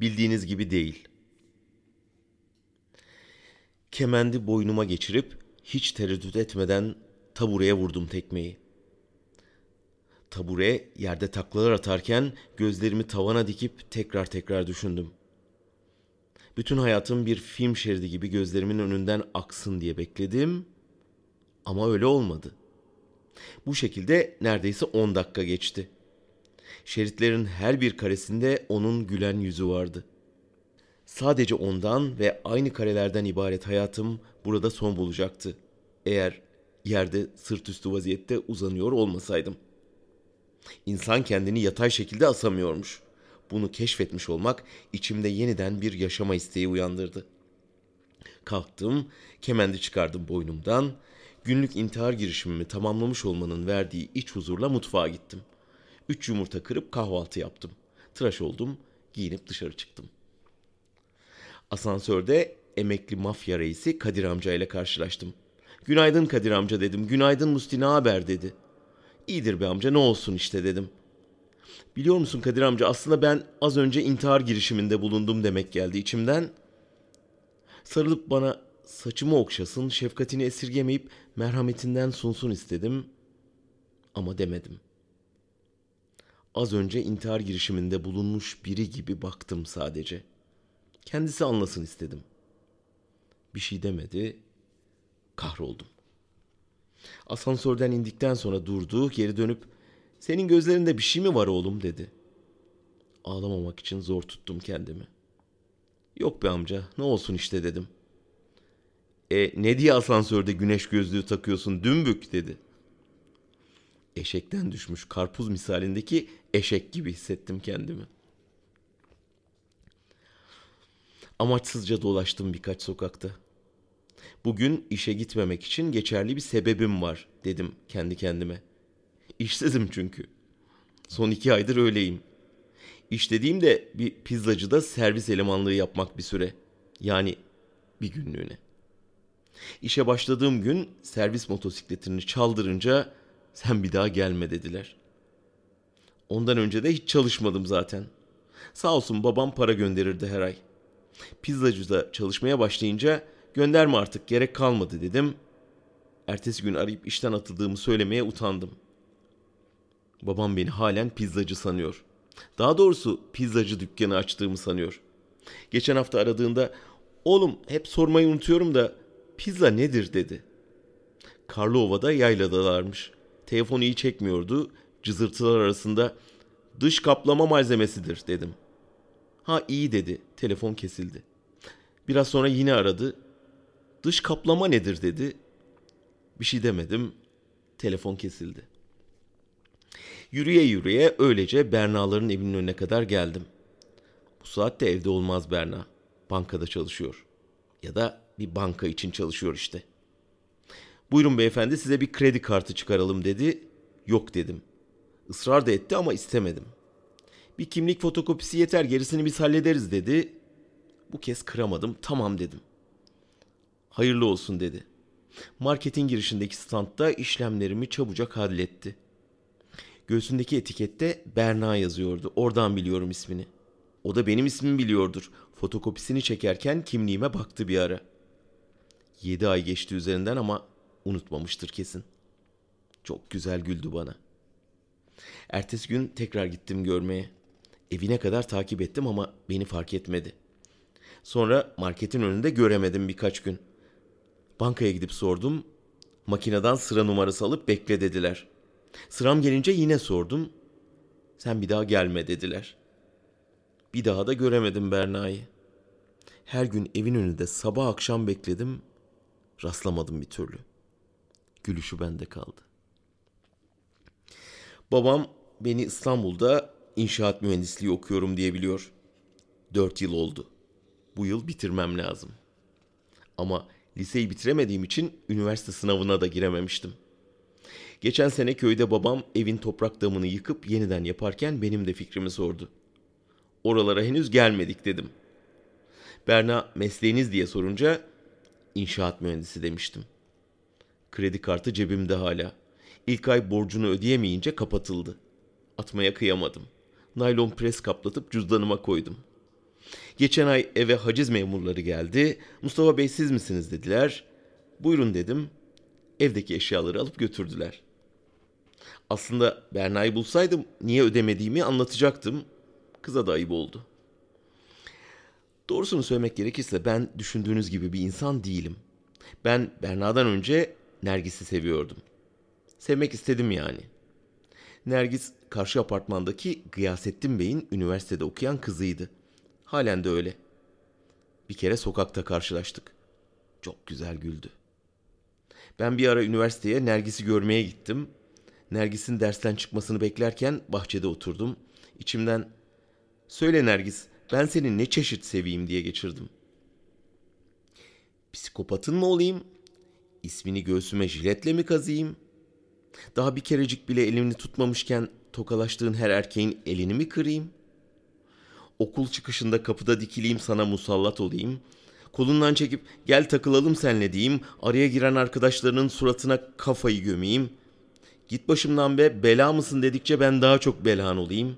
Bildiğiniz gibi değil. Kemendi boynuma geçirip hiç tereddüt etmeden tabureye vurdum tekmeyi. Tabure yerde taklalar atarken gözlerimi tavana dikip tekrar tekrar düşündüm. Bütün hayatım bir film şeridi gibi gözlerimin önünden aksın diye bekledim ama öyle olmadı. Bu şekilde neredeyse 10 dakika geçti. Şeritlerin her bir karesinde onun gülen yüzü vardı. Sadece ondan ve aynı karelerden ibaret hayatım burada son bulacaktı. Eğer yerde sırt üstü vaziyette uzanıyor olmasaydım. İnsan kendini yatay şekilde asamıyormuş. Bunu keşfetmiş olmak içimde yeniden bir yaşama isteği uyandırdı. Kalktım, kemendi çıkardım boynumdan. Günlük intihar girişimimi tamamlamış olmanın verdiği iç huzurla mutfağa gittim. Üç yumurta kırıp kahvaltı yaptım. Tıraş oldum, giyinip dışarı çıktım. Asansörde emekli mafya reisi Kadir amca ile karşılaştım. Günaydın Kadir amca dedim. Günaydın Musti ne haber dedi. İyidir be amca ne olsun işte dedim. Biliyor musun Kadir amca aslında ben az önce intihar girişiminde bulundum demek geldi içimden. Sarılıp bana saçımı okşasın, şefkatini esirgemeyip merhametinden sunsun istedim. Ama demedim. Az önce intihar girişiminde bulunmuş biri gibi baktım sadece. Kendisi anlasın istedim. Bir şey demedi. Kahroldum. Asansörden indikten sonra durdu, geri dönüp "Senin gözlerinde bir şey mi var oğlum?" dedi. Ağlamamak için zor tuttum kendimi. "Yok be amca, ne olsun işte." dedim. "E ne diye asansörde güneş gözlüğü takıyorsun dümbük?" dedi. Eşekten düşmüş karpuz misalindeki eşek gibi hissettim kendimi. Amaçsızca dolaştım birkaç sokakta. Bugün işe gitmemek için geçerli bir sebebim var dedim kendi kendime. İşsizim çünkü. Son iki aydır öyleyim. İş dediğimde bir pizzacıda servis elemanlığı yapmak bir süre. Yani bir günlüğüne. İşe başladığım gün servis motosikletini çaldırınca sen bir daha gelme dediler. Ondan önce de hiç çalışmadım zaten. Sağ olsun babam para gönderirdi her ay. Pizzacıda çalışmaya başlayınca gönderme artık gerek kalmadı dedim. Ertesi gün arayıp işten atıldığımı söylemeye utandım. Babam beni halen pizzacı sanıyor. Daha doğrusu pizzacı dükkanı açtığımı sanıyor. Geçen hafta aradığında oğlum hep sormayı unutuyorum da pizza nedir dedi. Karlova'da yayladalarmış. Telefonu iyi çekmiyordu. Cızırtılar arasında dış kaplama malzemesidir dedim. Ha iyi dedi. Telefon kesildi. Biraz sonra yine aradı. Dış kaplama nedir dedi. Bir şey demedim. Telefon kesildi. Yürüye yürüye öylece Berna'ların evinin önüne kadar geldim. Bu saatte evde olmaz Berna. Bankada çalışıyor. Ya da bir banka için çalışıyor işte. Buyurun beyefendi size bir kredi kartı çıkaralım dedi. Yok dedim. Israr da etti ama istemedim. Bir kimlik fotokopisi yeter gerisini biz hallederiz dedi. Bu kez kıramadım tamam dedim. Hayırlı olsun dedi. Marketin girişindeki standta işlemlerimi çabucak halletti. Göğsündeki etikette Berna yazıyordu. Oradan biliyorum ismini. O da benim ismimi biliyordur. Fotokopisini çekerken kimliğime baktı bir ara. Yedi ay geçti üzerinden ama unutmamıştır kesin. Çok güzel güldü bana. Ertesi gün tekrar gittim görmeye. Evine kadar takip ettim ama beni fark etmedi. Sonra marketin önünde göremedim birkaç gün. Bankaya gidip sordum. Makineden sıra numarası alıp bekle dediler. Sıram gelince yine sordum. Sen bir daha gelme dediler. Bir daha da göremedim Berna'yı. Her gün evin önünde sabah akşam bekledim. Rastlamadım bir türlü. Gülüşü bende kaldı. Babam beni İstanbul'da inşaat mühendisliği okuyorum diye biliyor. Dört yıl oldu. Bu yıl bitirmem lazım. Ama liseyi bitiremediğim için üniversite sınavına da girememiştim. Geçen sene köyde babam evin toprak damını yıkıp yeniden yaparken benim de fikrimi sordu. Oralara henüz gelmedik dedim. Berna mesleğiniz diye sorunca inşaat mühendisi demiştim. Kredi kartı cebimde hala. İlk ay borcunu ödeyemeyince kapatıldı. Atmaya kıyamadım. Naylon pres kaplatıp cüzdanıma koydum. Geçen ay eve haciz memurları geldi. Mustafa Bey siz misiniz dediler. Buyurun dedim. Evdeki eşyaları alıp götürdüler. Aslında Berna'yı bulsaydım niye ödemediğimi anlatacaktım. Kıza da ayıp oldu. Doğrusunu söylemek gerekirse ben düşündüğünüz gibi bir insan değilim. Ben Berna'dan önce Nergis'i seviyordum. Sevmek istedim yani. Nergis karşı apartmandaki Gıyasettin Bey'in üniversitede okuyan kızıydı. Halen de öyle. Bir kere sokakta karşılaştık. Çok güzel güldü. Ben bir ara üniversiteye Nergis'i görmeye gittim. Nergis'in dersten çıkmasını beklerken bahçede oturdum. İçimden "Söyle Nergis, ben seni ne çeşit seveyim?" diye geçirdim. Psikopatın mı olayım? İsmini göğsüme jiletle mi kazıyım? Daha bir kerecik bile elini tutmamışken tokalaştığın her erkeğin elini mi kırayım? Okul çıkışında kapıda dikileyim sana musallat olayım. Kolundan çekip gel takılalım senle diyeyim. Araya giren arkadaşlarının suratına kafayı gömeyim. Git başımdan be bela mısın dedikçe ben daha çok belan olayım.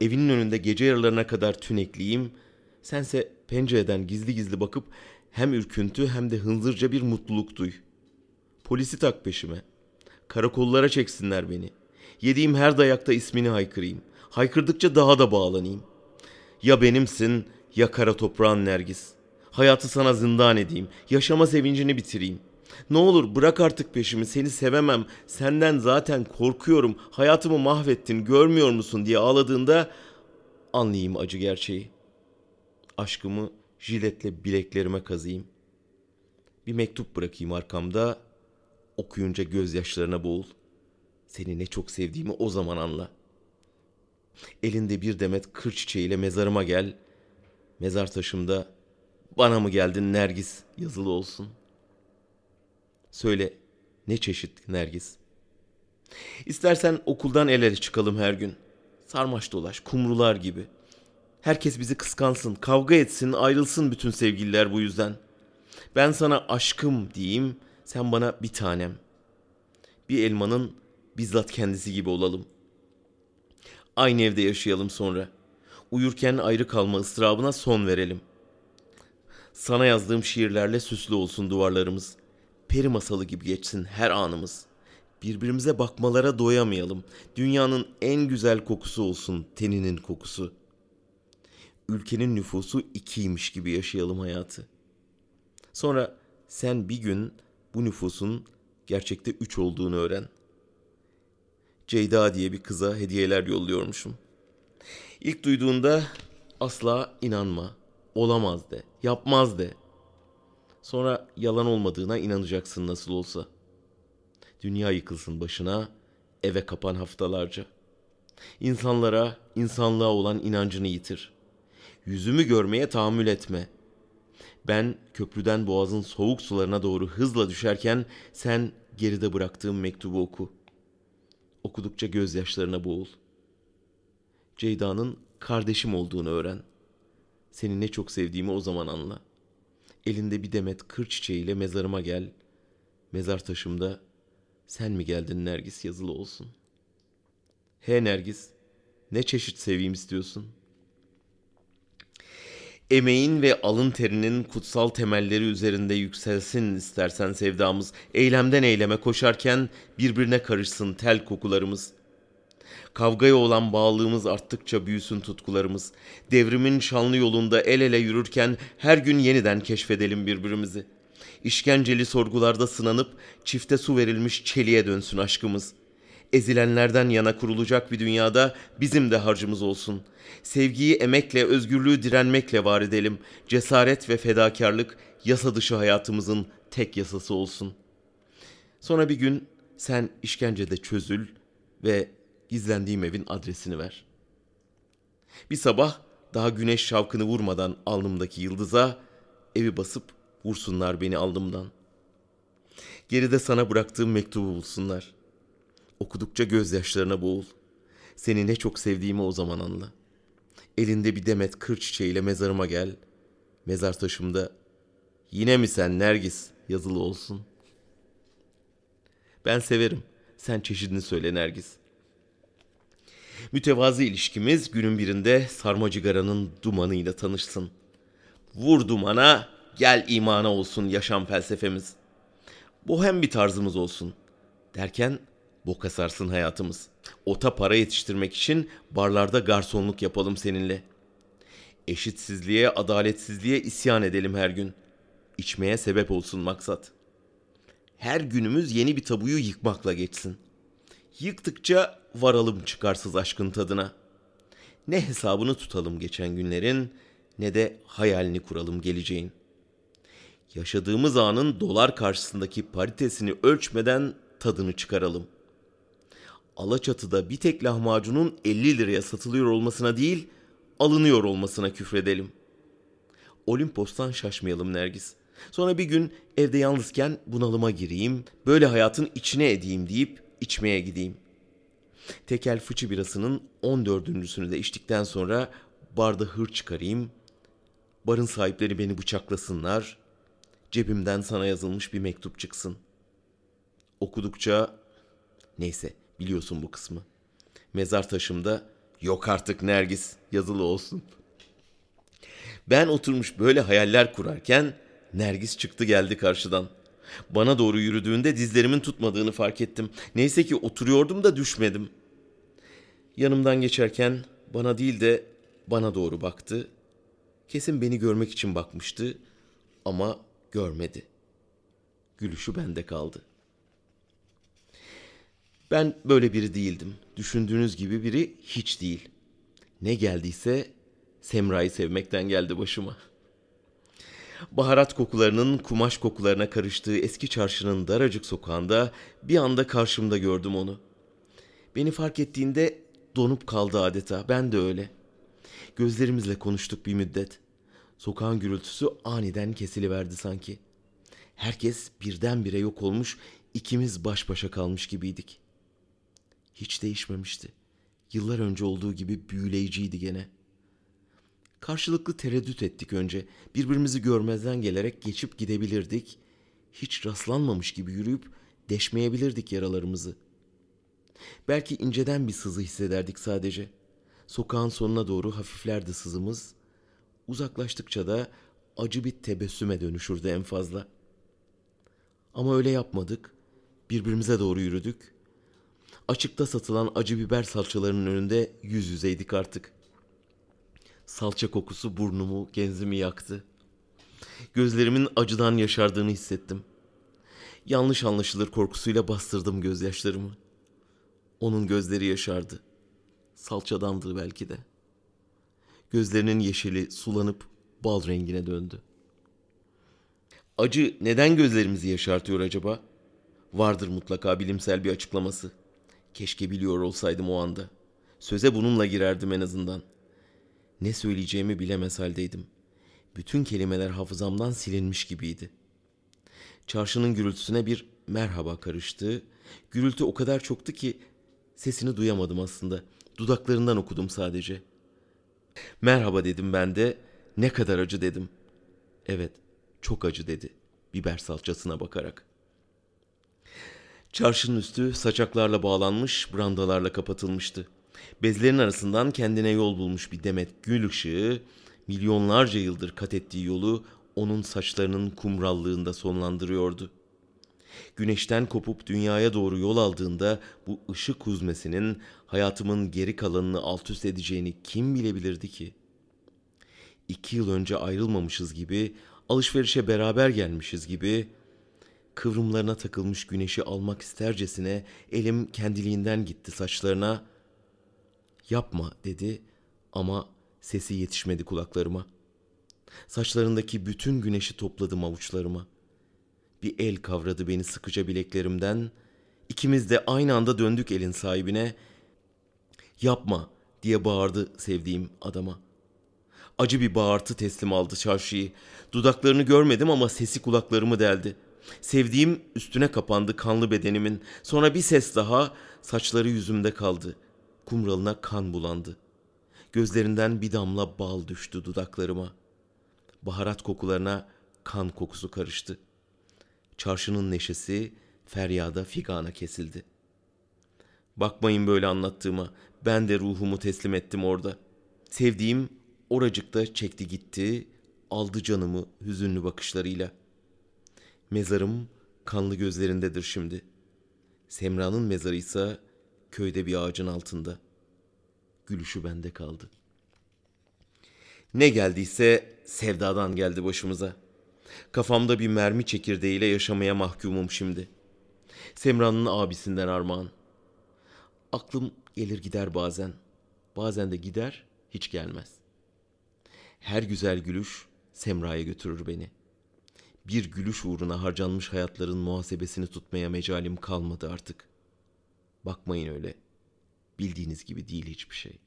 Evinin önünde gece yarılarına kadar tünekliyim. Sense pencereden gizli gizli bakıp hem ürküntü hem de hınzırca bir mutluluk duy. Polisi tak peşime. Karakollara çeksinler beni. Yediğim her dayakta ismini haykırayım. Haykırdıkça daha da bağlanayım. Ya benimsin ya kara toprağın nergis. Hayatı sana zindan edeyim. Yaşama sevincini bitireyim. Ne olur bırak artık peşimi seni sevemem. Senden zaten korkuyorum. Hayatımı mahvettin görmüyor musun diye ağladığında anlayayım acı gerçeği. Aşkımı jiletle bileklerime kazıyım. Bir mektup bırakayım arkamda. Okuyunca gözyaşlarına boğul. Seni ne çok sevdiğimi o zaman anla. Elinde bir demet kır çiçeğiyle mezarıma gel. Mezar taşımda bana mı geldin Nergis yazılı olsun. Söyle ne çeşit Nergis? İstersen okuldan el ele çıkalım her gün. Sarmaş dolaş, kumrular gibi. Herkes bizi kıskansın, kavga etsin, ayrılsın bütün sevgililer bu yüzden. Ben sana aşkım diyeyim, sen bana bir tanem. Bir elmanın bizzat kendisi gibi olalım. Aynı evde yaşayalım sonra. Uyurken ayrı kalma ıstırabına son verelim. Sana yazdığım şiirlerle süslü olsun duvarlarımız. Peri masalı gibi geçsin her anımız. Birbirimize bakmalara doyamayalım. Dünyanın en güzel kokusu olsun teninin kokusu. Ülkenin nüfusu ikiymiş gibi yaşayalım hayatı. Sonra sen bir gün bu nüfusun gerçekte üç olduğunu öğren. Ceyda diye bir kıza hediyeler yolluyormuşum. İlk duyduğunda asla inanma, olamaz de, yapmaz de. Sonra yalan olmadığına inanacaksın nasıl olsa. Dünya yıkılsın başına, eve kapan haftalarca. İnsanlara, insanlığa olan inancını yitir. Yüzümü görmeye tahammül etme. Ben köprüden boğazın soğuk sularına doğru hızla düşerken sen geride bıraktığım mektubu oku. Okudukça gözyaşlarına boğul. Ceyda'nın kardeşim olduğunu öğren. Seni ne çok sevdiğimi o zaman anla. Elinde bir demet kır çiçeğiyle mezarıma gel. Mezar taşımda sen mi geldin Nergis yazılı olsun. He Nergis, ne çeşit seveyim istiyorsun? Emeğin ve alın terinin kutsal temelleri üzerinde yükselsin istersen sevdamız. Eylemden eyleme koşarken birbirine karışsın tel kokularımız. Kavgaya olan bağlılığımız arttıkça büyüsün tutkularımız. Devrimin şanlı yolunda el ele yürürken her gün yeniden keşfedelim birbirimizi. İşkenceli sorgularda sınanıp çifte su verilmiş çeliğe dönsün aşkımız.'' Ezilenlerden yana kurulacak bir dünyada bizim de harcımız olsun. Sevgiyi emekle, özgürlüğü direnmekle var edelim. Cesaret ve fedakarlık yasa dışı hayatımızın tek yasası olsun. Sonra bir gün sen işkencede çözül ve gizlendiğim evin adresini ver. Bir sabah daha güneş şavkını vurmadan alnımdaki yıldıza evi basıp vursunlar beni alnımdan. Geride sana bıraktığım mektubu bulsunlar.'' Okudukça gözyaşlarına boğul. Seni ne çok sevdiğimi o zaman anla. Elinde bir demet kır çiçeğiyle mezarıma gel. Mezar taşımda yine mi sen Nergis yazılı olsun. Ben severim. Sen çeşidini söyle Nergis. Mütevazı ilişkimiz günün birinde sarma cigaranın dumanıyla tanışsın. Vur dumana, gel imana olsun yaşam felsefemiz. Bohem bir tarzımız olsun. Derken boka sarsın hayatımız. Ota para yetiştirmek için barlarda garsonluk yapalım seninle. Eşitsizliğe, adaletsizliğe isyan edelim her gün. İçmeye sebep olsun maksat. Her günümüz yeni bir tabuyu yıkmakla geçsin. Yıktıkça varalım çıkarsız aşkın tadına. Ne hesabını tutalım geçen günlerin ne de hayalini kuralım geleceğin. Yaşadığımız anın dolar karşısındaki paritesini ölçmeden tadını çıkaralım. Alaçatı'da bir tek lahmacunun 50 liraya satılıyor olmasına değil, alınıyor olmasına küfredelim. Olimpos'tan şaşmayalım Nergis. Sonra bir gün evde yalnızken bunalıma gireyim, böyle hayatın içine edeyim deyip içmeye gideyim. Tekel fıçı birasının 14.sünü de içtikten sonra barda hır çıkarayım. Barın sahipleri beni bıçaklasınlar. Cebimden sana yazılmış bir mektup çıksın. Okudukça neyse biliyorsun bu kısmı. Mezar taşımda yok artık Nergis yazılı olsun. Ben oturmuş böyle hayaller kurarken Nergis çıktı geldi karşıdan. Bana doğru yürüdüğünde dizlerimin tutmadığını fark ettim. Neyse ki oturuyordum da düşmedim. Yanımdan geçerken bana değil de bana doğru baktı. Kesin beni görmek için bakmıştı ama görmedi. Gülüşü bende kaldı. Ben böyle biri değildim. Düşündüğünüz gibi biri hiç değil. Ne geldiyse Semra'yı sevmekten geldi başıma. Baharat kokularının kumaş kokularına karıştığı eski çarşının daracık sokağında bir anda karşımda gördüm onu. Beni fark ettiğinde donup kaldı adeta. Ben de öyle. Gözlerimizle konuştuk bir müddet. Sokağın gürültüsü aniden kesiliverdi sanki. Herkes birdenbire yok olmuş, ikimiz baş başa kalmış gibiydik. Hiç değişmemişti. Yıllar önce olduğu gibi büyüleyiciydi gene. Karşılıklı tereddüt ettik önce. Birbirimizi görmezden gelerek geçip gidebilirdik. Hiç rastlanmamış gibi yürüyüp deşmeyebilirdik yaralarımızı. Belki inceden bir sızı hissederdik sadece. Sokağın sonuna doğru hafiflerdi sızımız. Uzaklaştıkça da acı bir tebessüme dönüşürdü en fazla. Ama öyle yapmadık. Birbirimize doğru yürüdük. Açıkta satılan acı biber salçalarının önünde yüz yüzeydik artık. Salça kokusu burnumu, genzimi yaktı. Gözlerimin acıdan yaşardığını hissettim. Yanlış anlaşılır korkusuyla bastırdım gözyaşlarımı. Onun gözleri yaşardı. Salçadandı belki de. Gözlerinin yeşili sulanıp bal rengine döndü. Acı neden gözlerimizi yaşartıyor acaba? Vardır mutlaka bilimsel bir açıklaması. Keşke biliyor olsaydım o anda. Söze bununla girerdim en azından. Ne söyleyeceğimi bilemez haldeydim. Bütün kelimeler hafızamdan silinmiş gibiydi. Çarşının gürültüsüne bir merhaba karıştı. Gürültü o kadar çoktu ki sesini duyamadım aslında. Dudaklarından okudum sadece. Merhaba dedim ben de. Ne kadar acı dedim. Evet, çok acı dedi. Biber salçasına bakarak. Çarşının üstü saçaklarla bağlanmış, brandalarla kapatılmıştı. Bezlerin arasından kendine yol bulmuş bir demet gül ışığı, milyonlarca yıldır kat ettiği yolu onun saçlarının kumrallığında sonlandırıyordu. Güneşten kopup dünyaya doğru yol aldığında bu ışık huzmesinin hayatımın geri kalanını alt üst edeceğini kim bilebilirdi ki? İki yıl önce ayrılmamışız gibi, alışverişe beraber gelmişiz gibi, kıvrımlarına takılmış güneşi almak istercesine elim kendiliğinden gitti saçlarına. Yapma dedi ama sesi yetişmedi kulaklarıma. Saçlarındaki bütün güneşi topladım avuçlarıma. Bir el kavradı beni sıkıca bileklerimden. İkimiz de aynı anda döndük elin sahibine. Yapma diye bağırdı sevdiğim adama. Acı bir bağırtı teslim aldı çarşıyı. Dudaklarını görmedim ama sesi kulaklarımı deldi. Sevdiğim üstüne kapandı kanlı bedenimin. Sonra bir ses daha saçları yüzümde kaldı. Kumralına kan bulandı. Gözlerinden bir damla bal düştü dudaklarıma. Baharat kokularına kan kokusu karıştı. Çarşının neşesi feryada figana kesildi. Bakmayın böyle anlattığıma. Ben de ruhumu teslim ettim orada. Sevdiğim oracıkta çekti gitti, aldı canımı hüzünlü bakışlarıyla. Mezarım kanlı gözlerindedir şimdi. Semra'nın mezarı ise köyde bir ağacın altında. Gülüşü bende kaldı. Ne geldiyse sevdadan geldi başımıza. Kafamda bir mermi çekirdeğiyle yaşamaya mahkumum şimdi. Semra'nın abisinden armağan. Aklım gelir gider bazen. Bazen de gider, hiç gelmez. Her güzel gülüş Semra'ya götürür beni. Bir gülüş uğruna harcanmış hayatların muhasebesini tutmaya mecalim kalmadı artık. Bakmayın öyle. Bildiğiniz gibi değil hiçbir şey.